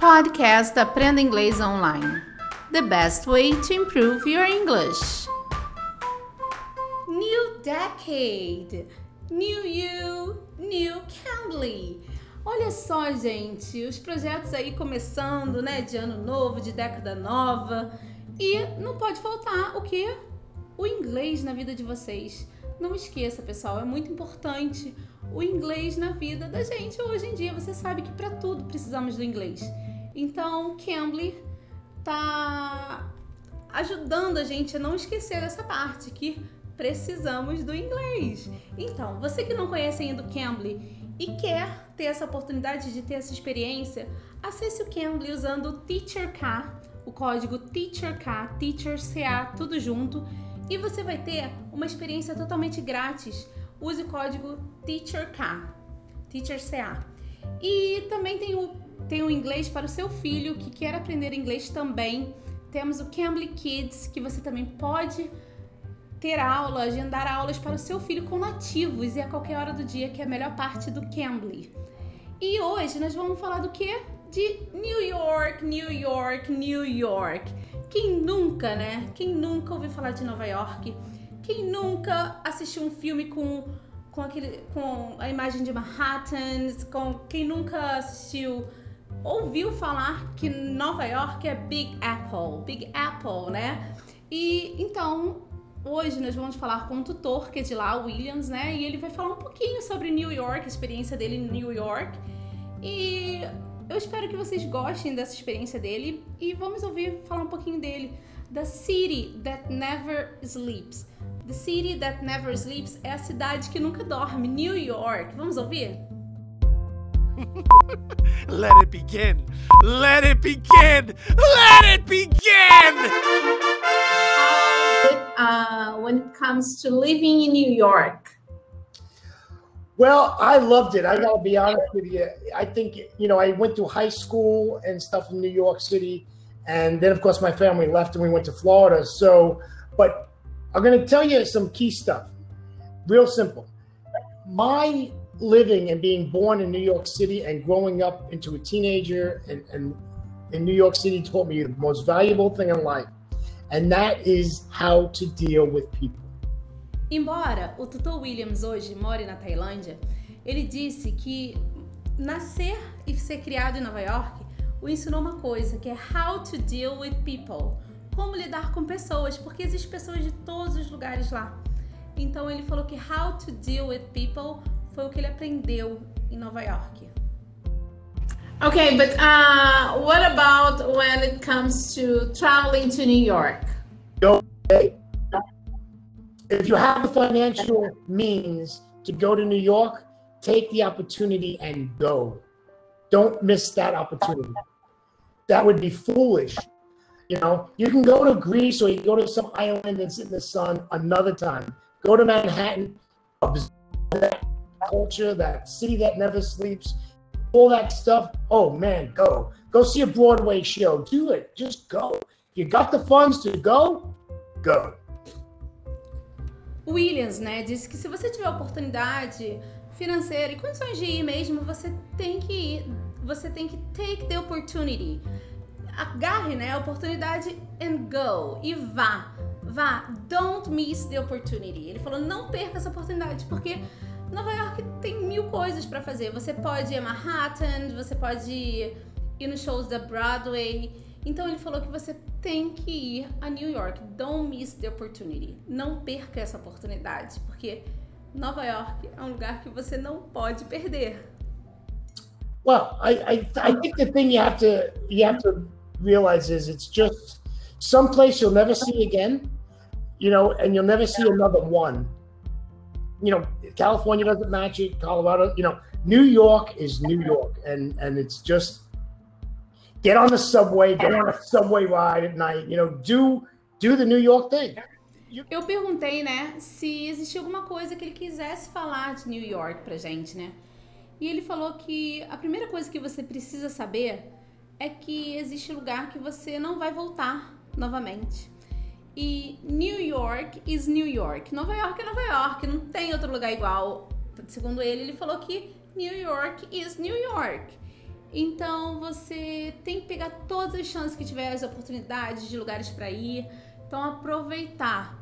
Podcast Aprenda Inglês Online. The best way to improve your English. New decade. New you, new Cambly. Olha só, gente, os projetos aí começando, né, de ano novo, de década nova. E não pode faltar o que? O inglês na vida de vocês. Não esqueça, pessoal, é muito importante o inglês na vida da gente. Hoje em dia, você sabe que para tudo precisamos do inglês. Então, Cambly tá ajudando a gente a não esquecer essa parte que precisamos do inglês. Então, você que não conhece ainda o Cambly e quer ter essa oportunidade de ter essa experiência, acesse o Cambly usando o TeacherK, o código TeacherK, TeacherCA, tudo junto, e você vai ter uma experiência totalmente grátis. Use o código TeacherK, TeacherCA. E também tem o, tem o inglês para o seu filho que quer aprender inglês também. Temos o Cambly Kids, que você também pode ter aula, agendar aulas para o seu filho com nativos e a qualquer hora do dia, que é a melhor parte do Cambly. E hoje nós vamos falar do que? De New York, New York, New York. Quem nunca, né? Quem nunca ouviu falar de Nova York? Quem nunca assistiu um filme com, com, aquele, com a imagem de Manhattan? Com, quem nunca assistiu, ouviu falar que Nova York é Big Apple? Big Apple, né? E então Hoje nós vamos falar com um tutor que é de lá, Williams, né? E ele vai falar um pouquinho sobre New York, a experiência dele em New York. E eu espero que vocês gostem dessa experiência dele e vamos ouvir falar um pouquinho dele. The City That Never Sleeps. The City That Never Sleeps é a cidade que nunca dorme, New York. Vamos ouvir? Let it begin! Let it begin! Let it begin! uh, when it comes to living in New York? Well, I loved it. I got to be honest with you. I think, you know, I went to high school and stuff in New York City. And then, of course, my family left and we went to Florida. So, but I'm going to tell you some key stuff. Real simple. My living and being born in New York City and growing up into a teenager and, and in New York City taught me the most valuable thing in life And that is how to deal with people. Embora o tutor Williams hoje more na Tailândia, ele disse que nascer e ser criado em Nova York o ensinou uma coisa, que é how to deal with people. Como lidar com pessoas, porque existem pessoas de todos os lugares lá. Então ele falou que how to deal with people foi o que ele aprendeu em Nova York. Okay, but uh, what about when it comes to traveling to New York? Okay. If you have the financial means to go to New York, take the opportunity and go. Don't miss that opportunity. That would be foolish. You know, you can go to Greece or you go to some island and sit in the sun another time. Go to Manhattan, observe that culture, that city that never sleeps all that stuff. Oh man, go. Go see a Broadway show. Do it. Just go. If you got the funds to go, go. Williams, né, disse que se você tiver oportunidade financeira e condições de ir mesmo, você tem que ir. Você tem que take the opportunity. Agarre, né, a oportunidade and go. E vá. Vá. Don't miss the opportunity. Ele falou, não perca essa oportunidade, porque Nova York tem mil coisas para fazer. Você pode ir a Manhattan, você pode ir nos shows da Broadway. Então ele falou que você tem que ir a New York. Don't miss the opportunity. Não perca essa oportunidade, porque Nova York é um lugar que você não pode perder. Well, I, I, I think the thing you have to you have to realize is it's just some place you'll never see again, you know, and you'll never see another one. You know, California doesn't match it. Colorado, you know, New York is New York, and and it's just get on the subway, get on a subway ride at night. You know, do do the New York thing. Eu perguntei, né, se existia alguma coisa que ele quisesse falar de New York pra gente, né? E ele falou que a primeira coisa que você precisa saber é que existe lugar que você não vai voltar novamente. E New York is New York. Nova York é Nova York, não tem outro lugar igual. Segundo ele, ele falou que New York is New York. Então você tem que pegar todas as chances que tiver, as oportunidades de lugares para ir. Então aproveitar.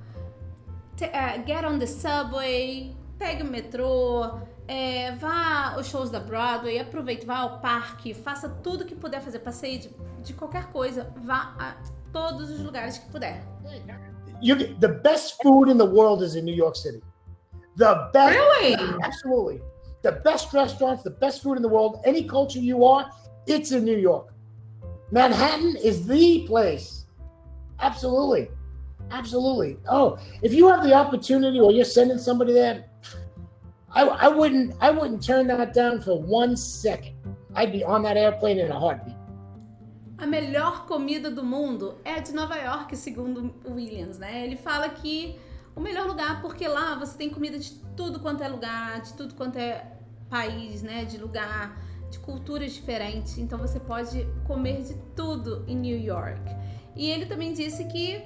T uh, get on the subway, pegue o metrô, é, vá aos shows da Broadway, aproveite, vá ao parque, faça tudo que puder fazer, passeio de, de qualquer coisa, vá a todos os lugares que puder. You, the best food in the world is in New York City. The best. Really? Absolutely. The best restaurants, the best food in the world, any culture you are, it's in New York. Manhattan is the place. Absolutely. Absolutely. Oh, if you have the opportunity or you're sending somebody there, I, I wouldn't I wouldn't turn that down for one second. I'd be on that airplane in a heartbeat. A melhor comida do mundo é de Nova York, segundo Williams, né? Ele fala que o melhor lugar porque lá você tem comida de tudo quanto é lugar, de tudo quanto é país, né? De lugar, de culturas diferentes. Então você pode comer de tudo em New York. E ele também disse que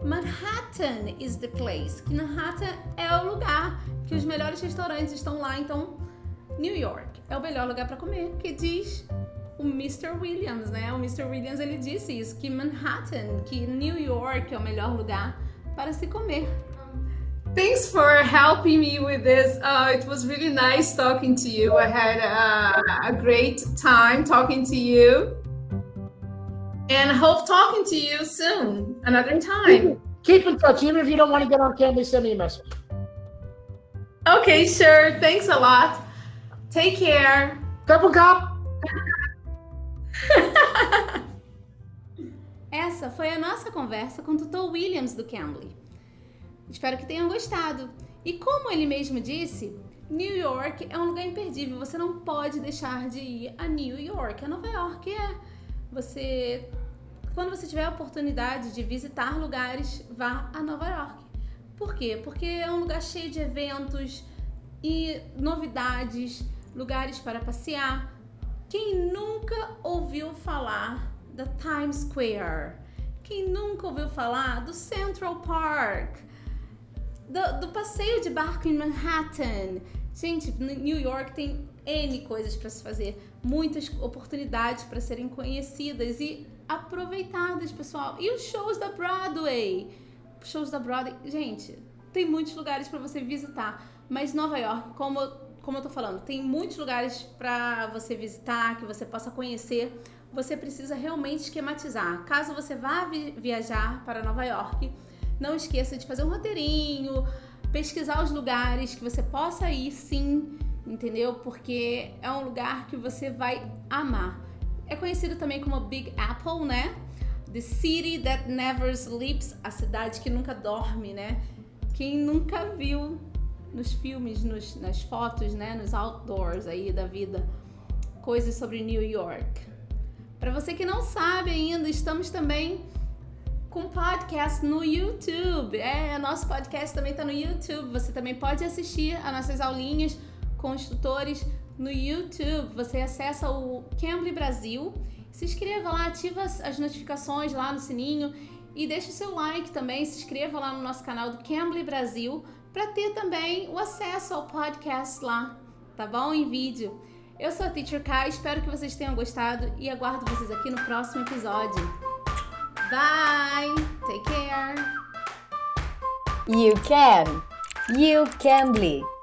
Manhattan is the place, que Manhattan é o lugar que os melhores restaurantes estão lá. Então, New York é o melhor lugar para comer, que diz o Mr. Williams, né? O Mr. Williams ele disse isso, que Manhattan, que New York é o melhor lugar para se comer. Thanks for helping me with this. Uh, it was really nice talking to you. I had a, a great time talking to you. And hope talking to you soon, another time. Keep in touch. Even if you don't want to get on camera, send me a message. Okay, sure. Thanks a lot. Take care. Couple cop. Essa foi a nossa conversa com o tutor Williams do Cambly. Espero que tenham gostado. E como ele mesmo disse, New York é um lugar imperdível. Você não pode deixar de ir a New York. A Nova York é. Você. Quando você tiver a oportunidade de visitar lugares, vá a Nova York. Por quê? Porque é um lugar cheio de eventos e novidades, lugares para passear. Quem nunca ouviu falar da Times Square? Quem nunca ouviu falar do Central Park? Do, do passeio de barco em Manhattan? Gente, New York tem N coisas para se fazer, muitas oportunidades para serem conhecidas e aproveitadas, pessoal. E os shows da Broadway? Shows da Broadway, gente, tem muitos lugares para você visitar, mas Nova York, como como eu tô falando, tem muitos lugares para você visitar, que você possa conhecer. Você precisa realmente esquematizar. Caso você vá vi viajar para Nova York, não esqueça de fazer um roteirinho, pesquisar os lugares que você possa ir sim, entendeu? Porque é um lugar que você vai amar. É conhecido também como Big Apple, né? The City That Never Sleeps, a cidade que nunca dorme, né? Quem nunca viu nos filmes, nos, nas fotos, né, nos outdoors aí da vida, coisas sobre New York. Para você que não sabe ainda, estamos também com podcast no YouTube. É, nosso podcast também está no YouTube. Você também pode assistir as nossas aulinhas com os tutores no YouTube. Você acessa o Cambly Brasil, se inscreva lá, ativa as notificações lá no sininho e deixe o seu like também. Se inscreva lá no nosso canal do Cambly Brasil para ter também o acesso ao podcast lá, tá bom? Em vídeo. Eu sou a Teacher Kai, espero que vocês tenham gostado e aguardo vocês aqui no próximo episódio. Bye! Take care! You can! You can be!